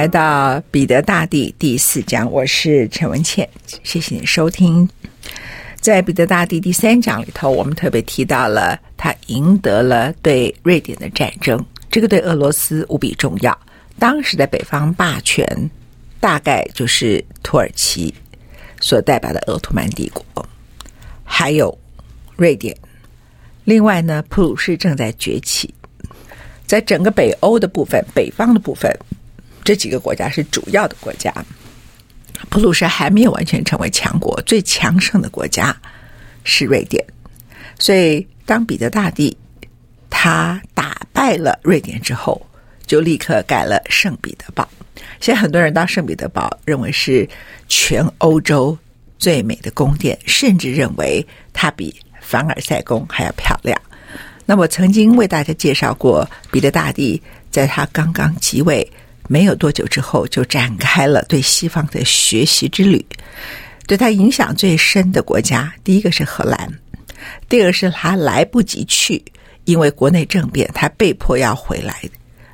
来到彼得大帝第四讲，我是陈文茜，谢谢你收听。在彼得大帝第三讲里头，我们特别提到了他赢得了对瑞典的战争，这个对俄罗斯无比重要。当时的北方霸权大概就是土耳其所代表的鄂图曼帝国，还有瑞典。另外呢，普鲁士正在崛起，在整个北欧的部分，北方的部分。这几个国家是主要的国家，普鲁士还没有完全成为强国，最强盛的国家是瑞典。所以，当彼得大帝他打败了瑞典之后，就立刻盖了圣彼得堡。现在很多人到圣彼得堡，认为是全欧洲最美的宫殿，甚至认为它比凡尔赛宫还要漂亮。那我曾经为大家介绍过，彼得大帝在他刚刚即位。没有多久之后，就展开了对西方的学习之旅。对他影响最深的国家，第一个是荷兰，第二个是他来不及去，因为国内政变，他被迫要回来，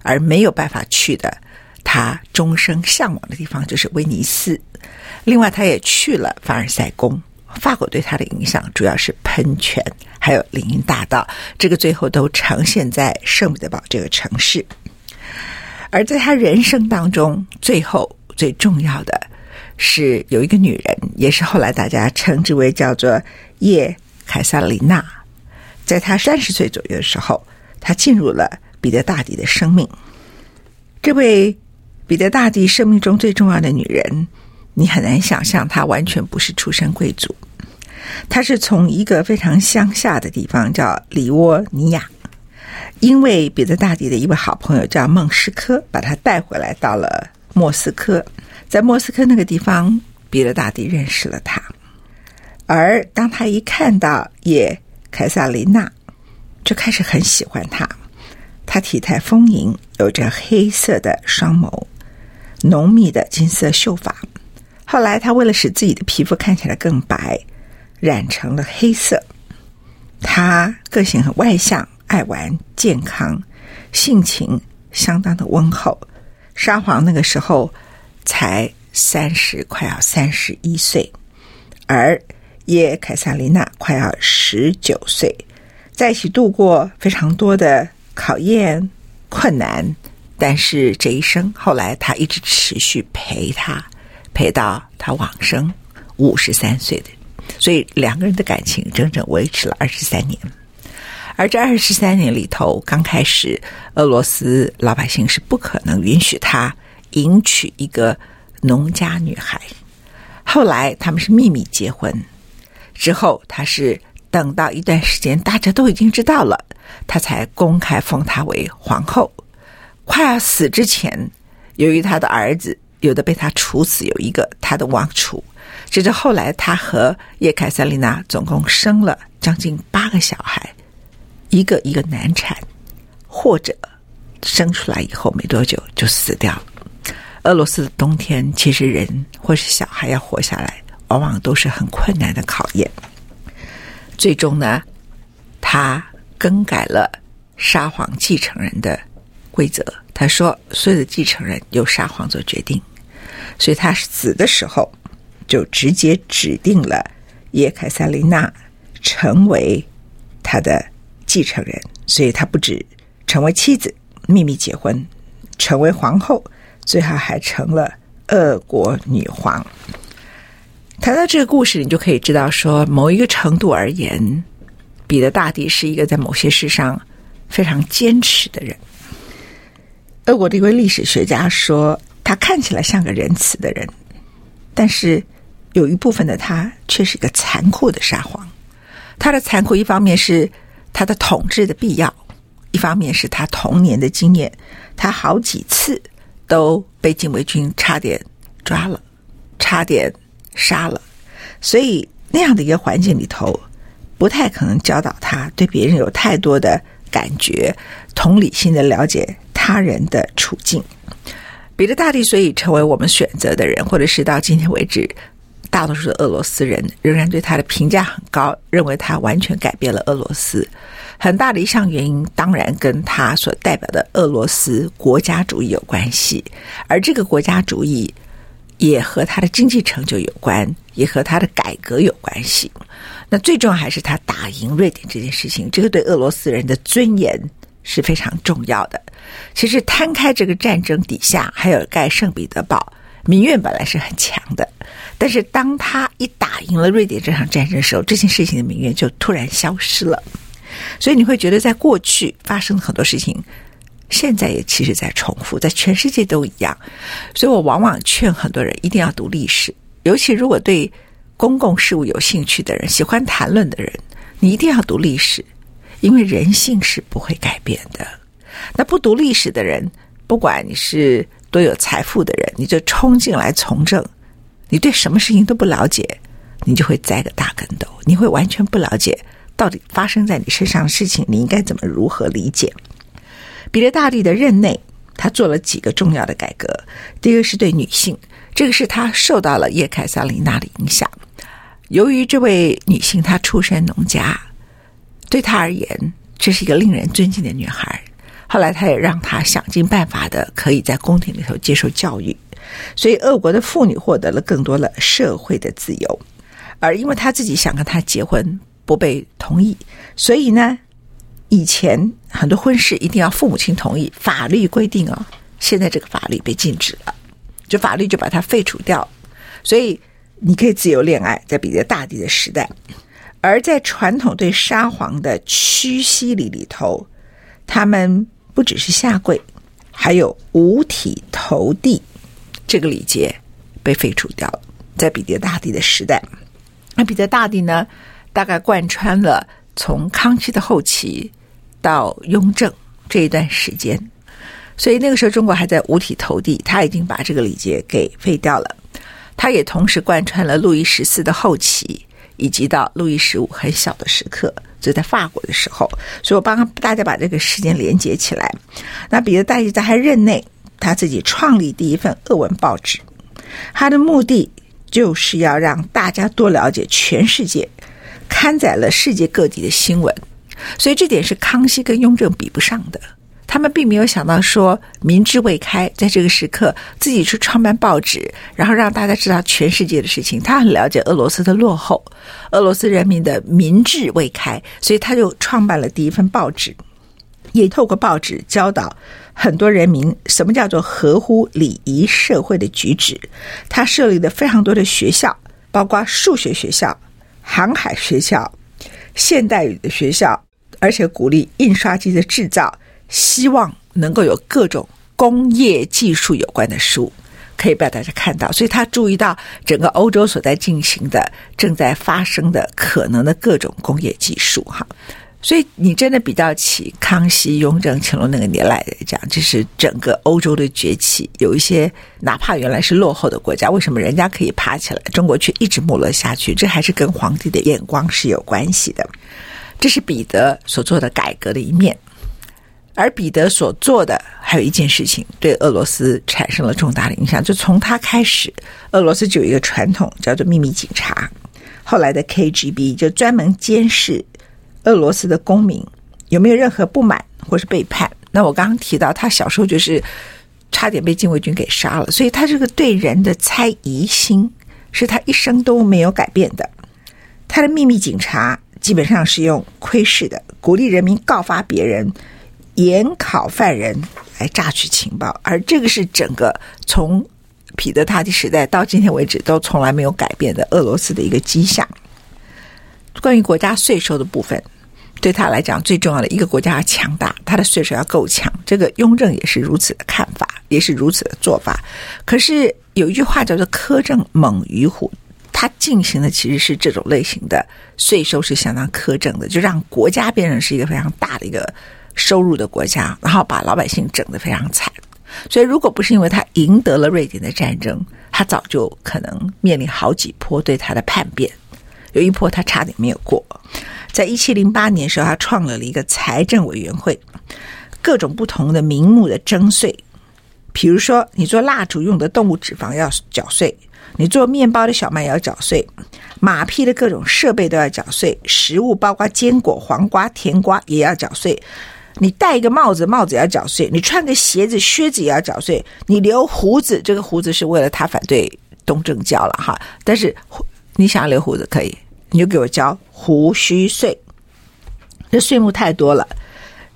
而没有办法去的，他终生向往的地方就是威尼斯。另外，他也去了凡尔赛宫。法国对他的影响主要是喷泉，还有林荫大道，这个最后都呈现在圣彼得堡这个城市。而在他人生当中，最后最重要的是有一个女人，也是后来大家称之为叫做叶凯萨琳娜。在他三十岁左右的时候，她进入了彼得大帝的生命。这位彼得大帝生命中最重要的女人，你很难想象，她完全不是出身贵族，她是从一个非常乡下的地方叫里沃尼亚。因为彼得大帝的一位好朋友叫孟斯科，把他带回来到了莫斯科，在莫斯科那个地方，彼得大帝认识了他。而当他一看到叶凯撒琳娜，就开始很喜欢她。她体态丰盈，有着黑色的双眸，浓密的金色秀发。后来，他为了使自己的皮肤看起来更白，染成了黑色。他个性很外向。爱玩、健康、性情相当的温厚。沙皇那个时候才三十，快要三十一岁，而叶凯萨琳娜快要十九岁，在一起度过非常多的考验、困难，但是这一生后来他一直持续陪他，陪到他往生五十三岁的，所以两个人的感情整整维持了二十三年。而这二十三年里头，刚开始，俄罗斯老百姓是不可能允许他迎娶一个农家女孩。后来他们是秘密结婚，之后他是等到一段时间，大家都已经知道了，他才公开封她为皇后。快要死之前，由于他的儿子有的被他处死，有一个他的王储，直至后来他和叶凯瑟琳娜总共生了将近八个小孩。一个一个难产，或者生出来以后没多久就死掉了。俄罗斯的冬天，其实人或是小孩要活下来，往往都是很困难的考验。最终呢，他更改了沙皇继承人的规则。他说，所有的继承人由沙皇做决定。所以他死的时候就直接指定了叶凯塞琳娜成为他的继承人，所以他不止成为妻子，秘密结婚，成为皇后，最后还成了俄国女皇。谈到这个故事，你就可以知道说，某一个程度而言，彼得大帝是一个在某些事上非常坚持的人。俄国的一位历史学家说，他看起来像个仁慈的人，但是有一部分的他却是一个残酷的沙皇。他的残酷，一方面是他的统治的必要，一方面是他童年的经验。他好几次都被禁卫军差点抓了，差点杀了，所以那样的一个环境里头，不太可能教导他对别人有太多的感觉，同理心的了解。他人的处境，彼得大帝所以成为我们选择的人，或者是到今天为止，大多数的俄罗斯人仍然对他的评价很高，认为他完全改变了俄罗斯。很大的一项原因，当然跟他所代表的俄罗斯国家主义有关系，而这个国家主义也和他的经济成就有关，也和他的改革有关系。那最重要还是他打赢瑞典这件事情，这个对俄罗斯人的尊严是非常重要的。其实摊开这个战争底下，还有盖圣彼得堡，民怨本来是很强的。但是当他一打赢了瑞典这场战争的时候，这件事情的民怨就突然消失了。所以你会觉得，在过去发生了很多事情，现在也其实在重复，在全世界都一样。所以我往往劝很多人一定要读历史，尤其如果对公共事务有兴趣的人、喜欢谈论的人，你一定要读历史，因为人性是不会改变的。那不读历史的人，不管你是多有财富的人，你就冲进来从政，你对什么事情都不了解，你就会栽个大跟斗。你会完全不了解到底发生在你身上的事情，你应该怎么如何理解？彼得大帝的任内，他做了几个重要的改革。第一个是对女性，这个是他受到了叶凯萨琳娜的影响。由于这位女性她出身农家，对她而言，这是一个令人尊敬的女孩。后来，他也让他想尽办法的可以在宫廷里头接受教育，所以俄国的妇女获得了更多的社会的自由。而因为他自己想跟她结婚，不被同意，所以呢，以前很多婚事一定要父母亲同意，法律规定哦。现在这个法律被禁止了，就法律就把它废除掉，所以你可以自由恋爱，在彼得大帝的时代。而在传统对沙皇的屈膝礼里头，他们。不只是下跪，还有五体投地这个礼节被废除掉了。在彼得大帝的时代，那彼得大帝呢，大概贯穿了从康熙的后期到雍正这一段时间，所以那个时候中国还在五体投地，他已经把这个礼节给废掉了。他也同时贯穿了路易十四的后期，以及到路易十五很小的时刻。就在法国的时候，所以我帮大家把这个时间连接起来。那彼得大帝在他任内，他自己创立第一份俄文报纸，他的目的就是要让大家多了解全世界，刊载了世界各地的新闻。所以这点是康熙跟雍正比不上的。他们并没有想到说民智未开，在这个时刻自己去创办报纸，然后让大家知道全世界的事情。他很了解俄罗斯的落后，俄罗斯人民的民智未开，所以他就创办了第一份报纸，也透过报纸教导很多人民什么叫做合乎礼仪社会的举止。他设立了非常多的学校，包括数学学校、航海学校、现代语的学校，而且鼓励印刷机的制造。希望能够有各种工业技术有关的书，可以被大家看到。所以他注意到整个欧洲所在进行的、正在发生的可能的各种工业技术，哈。所以你真的比较起康熙、雍正、乾隆那个年代来讲，就是整个欧洲的崛起。有一些哪怕原来是落后的国家，为什么人家可以爬起来，中国却一直没落下去？这还是跟皇帝的眼光是有关系的。这是彼得所做的改革的一面。而彼得所做的还有一件事情，对俄罗斯产生了重大的影响。就从他开始，俄罗斯就有一个传统叫做秘密警察，后来的 KGB 就专门监视俄罗斯的公民有没有任何不满或是背叛。那我刚刚提到，他小时候就是差点被禁卫军给杀了。所以他这个对人的猜疑心是他一生都没有改变的。他的秘密警察基本上是用窥视的，鼓励人民告发别人，严考犯人来榨取情报，而这个是整个从彼得大帝时代到今天为止都从来没有改变的俄罗斯的一个迹象。关于国家税收的部分，对他来讲最重要的一个国家要强大，他的税收要够强。这个雍正也是如此的看法，也是如此的做法。可是有一句话叫做“苛政猛于虎”，他进行的其实是这种类型的税收是相当苛政的，就让国家变成是一个非常大的一个收入的国家，然后把老百姓整得非常惨。所以，如果不是因为他赢得了瑞典的战争，他早就可能面临好几波对他的叛变。有一波他差点没有过。在一七零八年的时候，他创了了一个财政委员会，各种不同的名目的征税。比如说，你做蜡烛用的动物脂肪要缴税，你做面包的小麦要缴税，马匹的各种设备都要缴税，食物包括坚果、黄瓜、甜瓜也要缴税。你戴一个帽子，帽子也要缴税；你穿个鞋子，靴子也要缴税；你留胡子，这个胡子是为了他反对东正教了哈。但是你想要留胡子可以，你就给我交胡须税。这税目太多了。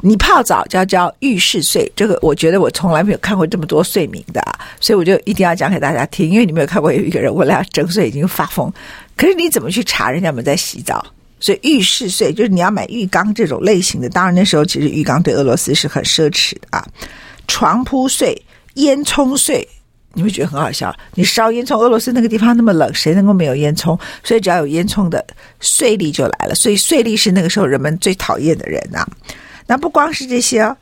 你泡澡就要交浴室税，这个我觉得我从来没有看过这么多税名的啊，所以我就一定要讲给大家听。因为你没有看过有一个人为了要征税已经发疯，可是你怎么去查人家有没有在洗澡？所以浴室税就是你要买浴缸这种类型的，当然那时候其实浴缸对俄罗斯是很奢侈的啊。床铺税、烟囱税，你会觉得很好笑。你烧烟囱，俄罗斯那个地方那么冷，谁能够没有烟囱？所以只要有烟囱的税吏就来了。所以税吏是那个时候人们最讨厌的人呐、啊。那不光是这些，哦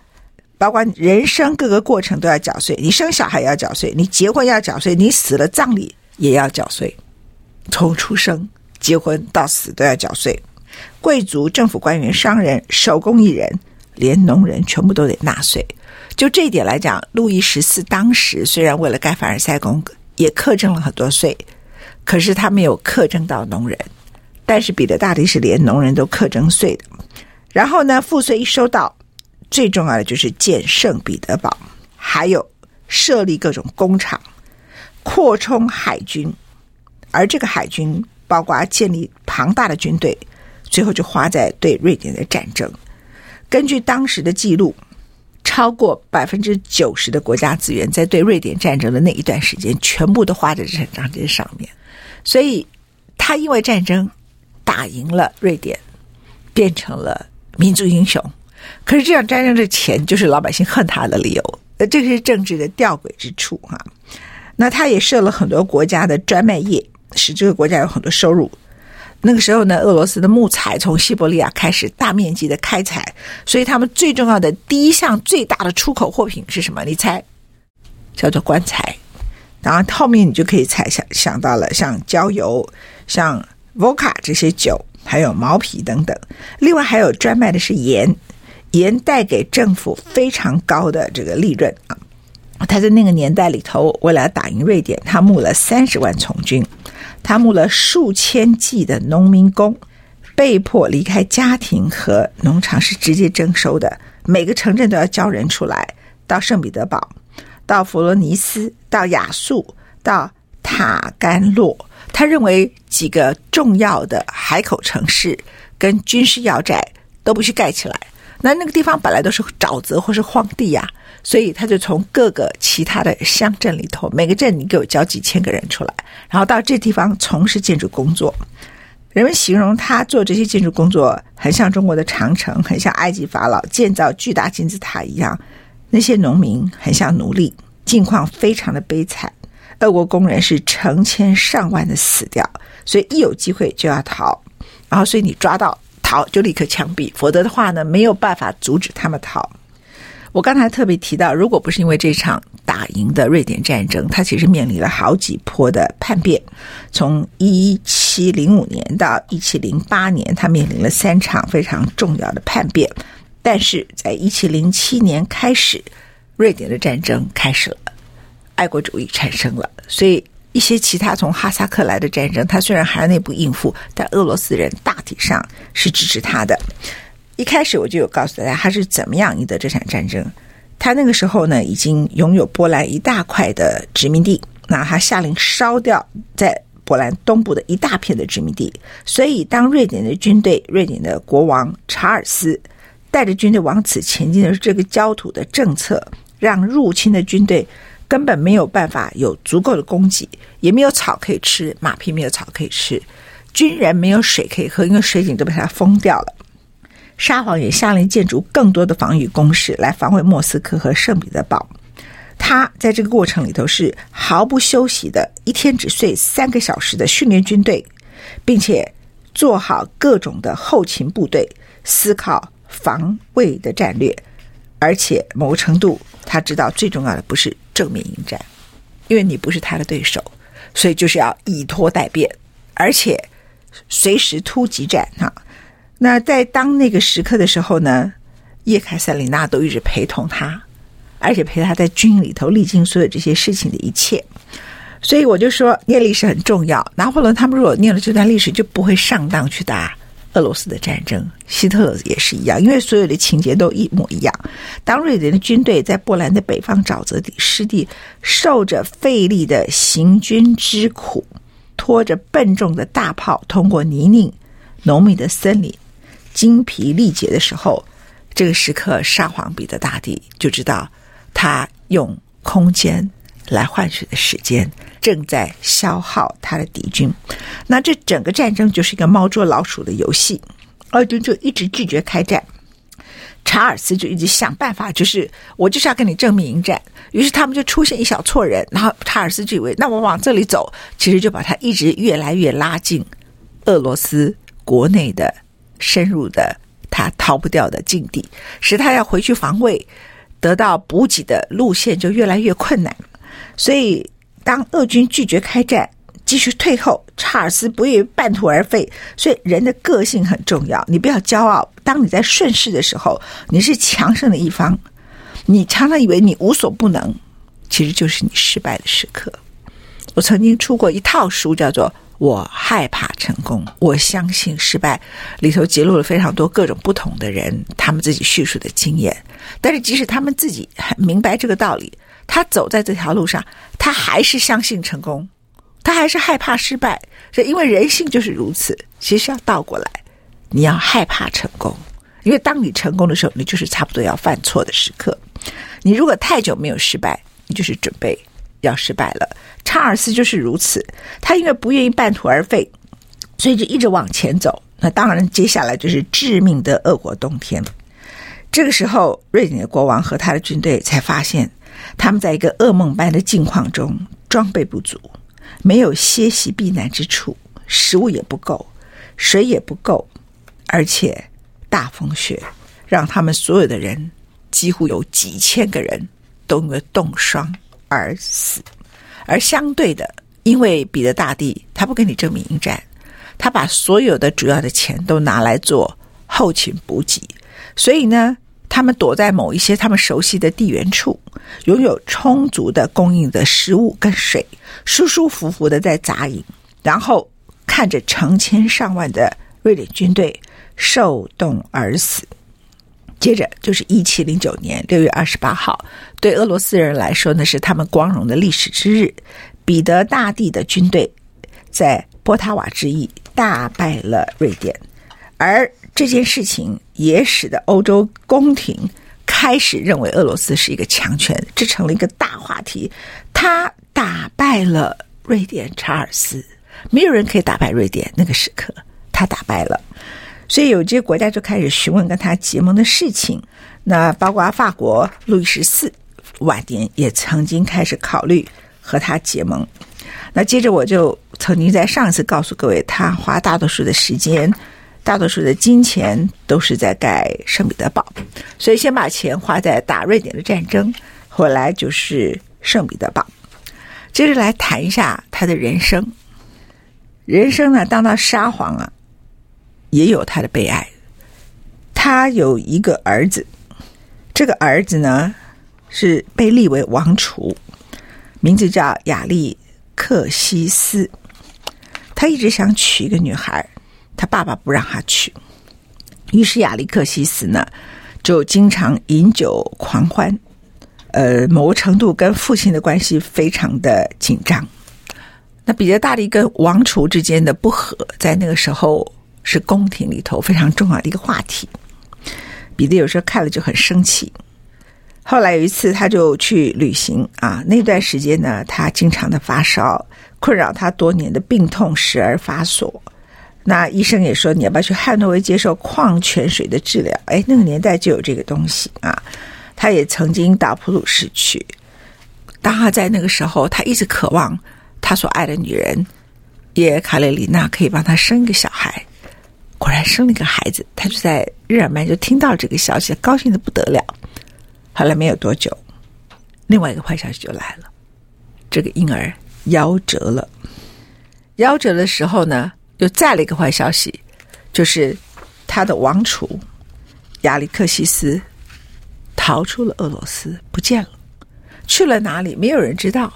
包括人生各个过程都要缴税。你生小孩要缴税，你结婚要缴税，你死了葬礼也要缴税，从出生。结婚到死都要缴税，贵族、政府官员、商人、手工艺人，连农人全部都得纳税。就这一点来讲，路易十四当时虽然为了盖凡尔赛宫也克征了很多税，可是他没有克征到农人。但是彼得大帝是连农人都克征税的。然后呢，赋税一收到，最重要的就是建圣彼得堡，还有设立各种工厂，扩充海军，而这个海军。包括建立庞大的军队，最后就花在对瑞典的战争。根据当时的记录，超过百分之九十的国家资源在对瑞典战争的那一段时间，全部都花在这场战争上面。所以，他因为战争打赢了瑞典，变成了民族英雄。可是，这场战争的钱就是老百姓恨他的理由。呃，这是政治的吊诡之处哈。那他也设了很多国家的专卖业。使这个国家有很多收入。那个时候呢，俄罗斯的木材从西伯利亚开始大面积的开采，所以他们最重要的第一项最大的出口货品是什么？你猜？叫做棺材。然后后面你就可以猜想想到了，像焦油、像 vodka 这些酒，还有毛皮等等。另外还有专卖的是盐，盐带给政府非常高的这个利润啊。他在那个年代里头，为了打赢瑞典，他募了三十万从军。他募了数千计的农民工，被迫离开家庭和农场，是直接征收的。每个城镇都要交人出来，到圣彼得堡，到佛罗尼斯，到亚速，到塔甘洛。他认为几个重要的海口城市跟军事要寨都不去盖起来。那那个地方本来都是沼泽或是荒地呀、所以他就从各个其他的乡镇里头，每个镇你给我交几千个人出来，然后到这地方从事建筑工作。人们形容他做这些建筑工作，很像中国的长城，很像埃及法老建造巨大金字塔一样。那些农民很像奴隶，境况非常的悲惨。俄国工人是成千上万的死掉，所以一有机会就要逃，然后所以你抓到。逃就立刻枪毙，否则的话呢，没有办法阻止他们逃。我刚才特别提到，如果不是因为这场打赢的瑞典战争，他其实面临了好几波的叛变。从一七零五年到一七零八年，他面临了三场非常重要的叛变。但是在一七零七年开始，瑞典的战争开始了，爱国主义产生了，所以。一些其他从哈萨克来的战争，他虽然还要内部应付，但俄罗斯人大体上是支持他的。一开始我就有告诉大家他是怎么样赢得这场战争。他那个时候呢，已经拥有波兰一大块的殖民地。那他下令烧掉在波兰东部的一大片的殖民地。所以，当瑞典的军队、瑞典的国王查尔斯带着军队往此前进的这个焦土的政策，让入侵的军队根本没有办法有足够的供给，也没有草可以吃，马匹没有草可以吃，军人没有水可以喝，因为水井都被他封掉了。沙皇也下令建筑更多的防御工事来防卫莫斯科和圣彼得堡。他在这个过程里头是毫不休息的，一天只睡三个小时的训练军队，并且做好各种的后勤部队，思考防卫的战略。而且某个程度，他知道最重要的不是正面迎战，因为你不是他的对手，所以就是要以拖待变，而且随时突击战哈。那在当那个时刻的时候呢，叶凯塞琳娜都一直陪同他，而且陪他在军营里头历经所有这些事情的一切。所以我就说，念历史很重要。拿破仑他们如果念了这段历史，就不会上当去打俄罗斯的战争。希特勒也是一样，因为所有的情节都一模一样。当瑞典的军队在波兰的北方沼泽地湿地，受着费力的行军之苦，拖着笨重的大炮，通过泥泞浓密的森林。精疲力竭的时候，这个时刻，沙皇彼得大帝就知道，他用空间来换取的时间正在消耗他的敌军。那这整个战争就是一个猫捉老鼠的游戏，俄军就一直拒绝开战，查尔斯就一直想办法，就是我就是要跟你正面迎战。于是他们就出现一小撮人，然后查尔斯就以为，那我往这里走，其实就把他一直越来越拉近俄罗斯国内的。深入的他逃不掉的境地，使他要回去防卫、得到补给的路线就越来越困难。所以，当俄军拒绝开战，继续退后，查尔斯不愿意半途而废。所以，人的个性很重要。你不要骄傲。当你在顺势的时候，你是强盛的一方。你常常以为你无所不能，其实就是你失败的时刻。我曾经出过一套书，叫做。我害怕成功，我相信失败。里头揭露了非常多各种不同的人，他们自己叙述的经验。但是，即使他们自己很明白这个道理，他走在这条路上，他还是相信成功，他还是害怕失败。是因为人性就是如此。其实要倒过来，你要害怕成功，因为当你成功的时候，你就是差不多要犯错的时刻。你如果太久没有失败，你就是准备。要失败了，查尔斯就是如此。他因为不愿意半途而废，所以就一直往前走。那当然，接下来就是致命的俄国冬天。这个时候，瑞典的国王和他的军队才发现，他们在一个噩梦般的境况中，装备不足，没有歇息避难之处，食物也不够，水也不够，而且大风雪让他们所有的人，几乎有几千个人都因为冻伤。而死，而相对的，因为彼得大帝他不跟你正面迎战，他把所有的主要的钱都拿来做后勤补给，所以呢，他们躲在某一些他们熟悉的地缘处，拥有充足的供应的食物跟水，舒舒服服的在扎营，然后看着成千上万的瑞典军队受冻而死。接着就是一七零九年六月二十八号，对俄罗斯人来说，呢是他们光荣的历史之日。彼得大帝的军队在波塔瓦之役大败了瑞典，而这件事情也使得欧洲宫廷开始认为俄罗斯是一个强权，这成了一个大话题。他打败了瑞典，查尔斯，没有人可以打败瑞典。那个时刻，他打败了。所以有些国家就开始询问跟他结盟的事情，那包括法国路易十四晚年也曾经开始考虑和他结盟。那接着我就曾经在上一次告诉各位，他花大多数的时间、大多数的金钱都是在盖圣彼得堡，所以先把钱花在打瑞典的战争，后来就是圣彼得堡。接着来谈一下他的人生，人生呢，当到沙皇啊。也有他的悲哀。他有一个儿子，这个儿子呢是被立为王储，名字叫亚历克西斯。他一直想娶一个女孩，他爸爸不让他去。于是亚历克西斯呢就经常饮酒狂欢，呃，某个程度跟父亲的关系非常的紧张。那彼得大帝跟王储之间的不和，在那个时候是宫廷里头非常重要的一个话题。彼得有时候看了就很生气。后来有一次，他就去旅行啊，那段时间呢，他经常的发烧，困扰他多年的病痛时而发作。那医生也说，你要不要去汉诺威接受矿泉水的治疗？哎，那个年代就有这个东西啊。他也曾经到普鲁士去。当他在那个时候，他一直渴望他所爱的女人叶卡列里娜可以帮他生一个小孩。果然生了一个孩子，他就在日耳曼就听到这个消息，高兴的不得了。后来没有多久，另外一个坏消息就来了，这个婴儿夭折了。夭折的时候呢，又再了一个坏消息，就是他的王储亚历克西斯逃出了俄罗斯，不见了，去了哪里？没有人知道。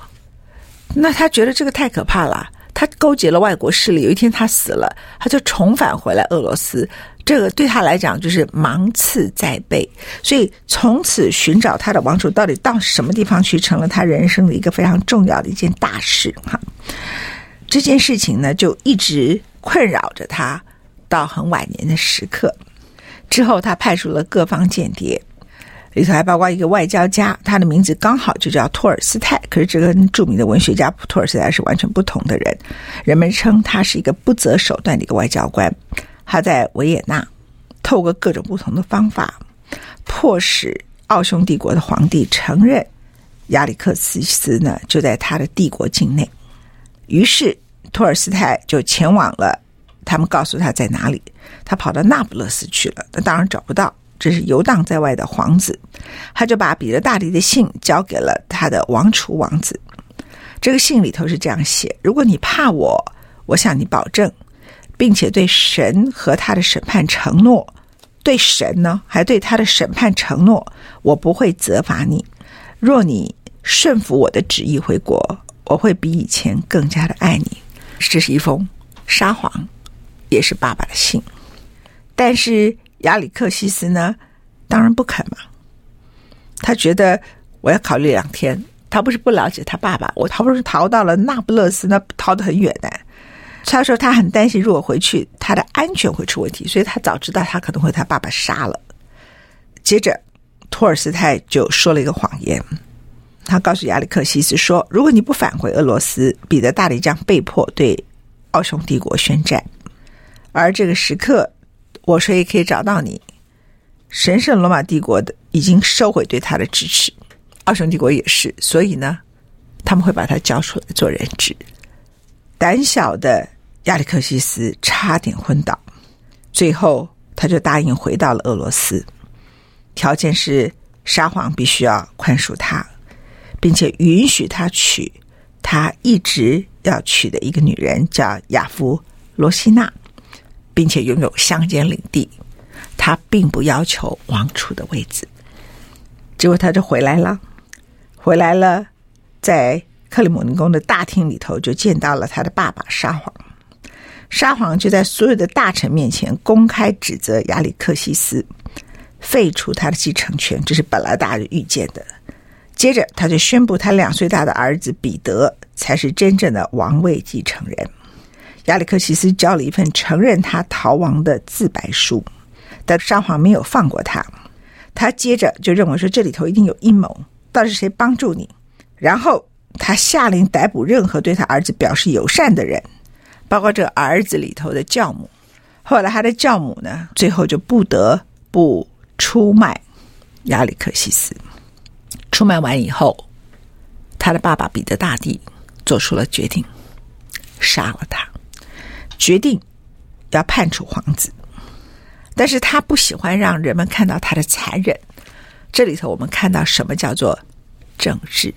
那他觉得这个太可怕了，他勾结了外国势力。有一天他死了，他就重返回来俄罗斯，这个对他来讲就是芒刺在背。所以从此寻找他的王储到底到什么地方去，成了他人生的一个非常重要的一件大事。哈，这件事情呢，就一直。困扰着他到很晚年的时刻，之后他派出了各方间谍，里头还包括一个外交家，他的名字刚好就叫托尔斯泰。可是这跟著名的文学家托尔斯泰是完全不同的人。人们称他是一个不择手段的一个外交官。他在维也纳透过各种不同的方法，迫使奥匈帝国的皇帝承认亚历克斯斯呢就在他的帝国境内。于是。托尔斯泰就前往了，他们告诉他在哪里，他跑到那不勒斯去了。那当然找不到，这是游荡在外的皇子。他就把彼得大帝的信交给了他的王储王子。这个信里头是这样写：如果你怕我，我向你保证，并且对神和他的审判承诺，对神呢，还对他的审判承诺，我不会责罚你。若你顺服我的旨意回国，我会比以前更加的爱你。这是一封撒谎，也是爸爸的信。但是亚里克西斯呢，当然不肯嘛。他觉得我要考虑两天。他不是不了解他爸爸，我好不容易逃到了那不勒斯，那逃得很远的。他说他很担心，如果回去，他的安全会出问题，所以他早知道他可能会他爸爸杀了。接着，托尔斯泰就说了一个谎言。他告诉亚历克西斯说：“如果你不返回俄罗斯，彼得大帝将被迫对奥匈帝国宣战。而这个时刻，我说也可以找到你。神圣罗马帝国的已经收回对他的支持，奥匈帝国也是。所以呢，他们会把他交出来做人质。胆小的亚历克西斯差点昏倒，最后他就答应回到了俄罗斯，条件是沙皇必须要宽恕他。”并且允许他娶他一直要娶的一个女人，叫亚夫罗西娜，并且拥有乡间领地。他并不要求王储的位置。结果他就回来了，回来了，在克里姆林宫的大厅里头就见到了他的爸爸沙皇。沙皇就在所有的大臣面前公开指责亚历克西斯，废除他的继承权，这是本来大家预见的。接着，他就宣布他两岁大的儿子彼得才是真正的王位继承人。亚历克西斯交了一份承认他逃亡的自白书，但沙皇没有放过他。他接着就认为说，这里头一定有阴谋，到底谁帮助你？然后他下令逮捕任何对他儿子表示友善的人，包括这儿子里头的教母。后来他的教母呢，最后就不得不出卖亚历克西斯。出卖完以后，他的爸爸彼得大帝做出了决定，杀了他，决定要判处皇子。但是他不喜欢让人们看到他的残忍。这里头我们看到什么叫做政治？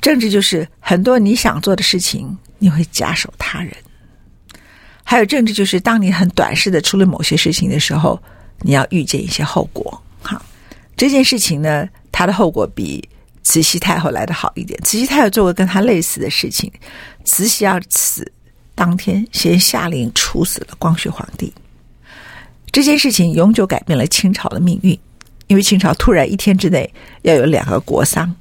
政治就是很多你想做的事情，你会假手他人；还有政治就是当你很短视的处理某些事情的时候，你要预见一些后果。好，这件事情呢，他的后果比慈禧太后来的好一点。慈禧太后做过跟他类似的事情，慈禧要死当天先下令处死了光绪皇帝。这件事情永久改变了清朝的命运。因为清朝突然一天之内要有两个国丧。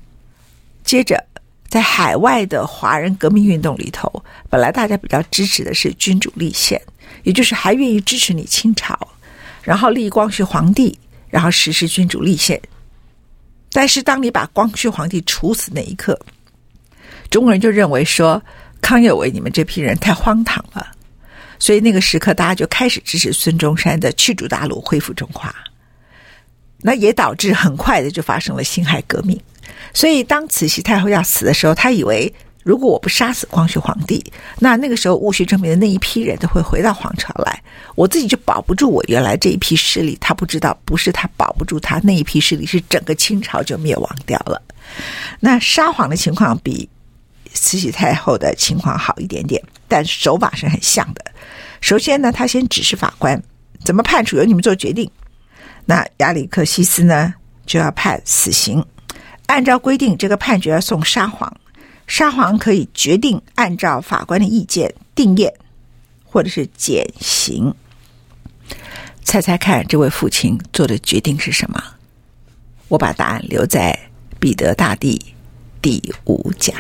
接着，在海外的华人革命运动里头，本来大家比较支持的是君主立宪，也就是还愿意支持你清朝，然后立光绪皇帝，然后实施君主立宪。但是，当你把光绪皇帝处死那一刻，中国人就认为说，康有为你们这批人太荒唐了，所以那个时刻大家就开始支持孙中山的驱逐大陆、恢复中华。那也导致很快的就发生了辛亥革命。所以，当慈禧太后要死的时候，她以为如果我不杀死光绪皇帝，那那个时候戊戌政变的那一批人都会回到皇朝来，我自己就保不住我原来这一批势力。他不知道，不是他保不住他那一批势力，是整个清朝就灭亡掉了。那沙皇的情况比慈禧太后的情况好一点点，但手法是很像的。首先呢，他先指示法官怎么判处，由你们做决定。那亚里克西斯呢，就要判死刑。按照规定，这个判决要送沙皇，沙皇可以决定按照法官的意见定验，或者是减刑。猜猜看，这位父亲做的决定是什么？我把答案留在彼得大帝第五讲。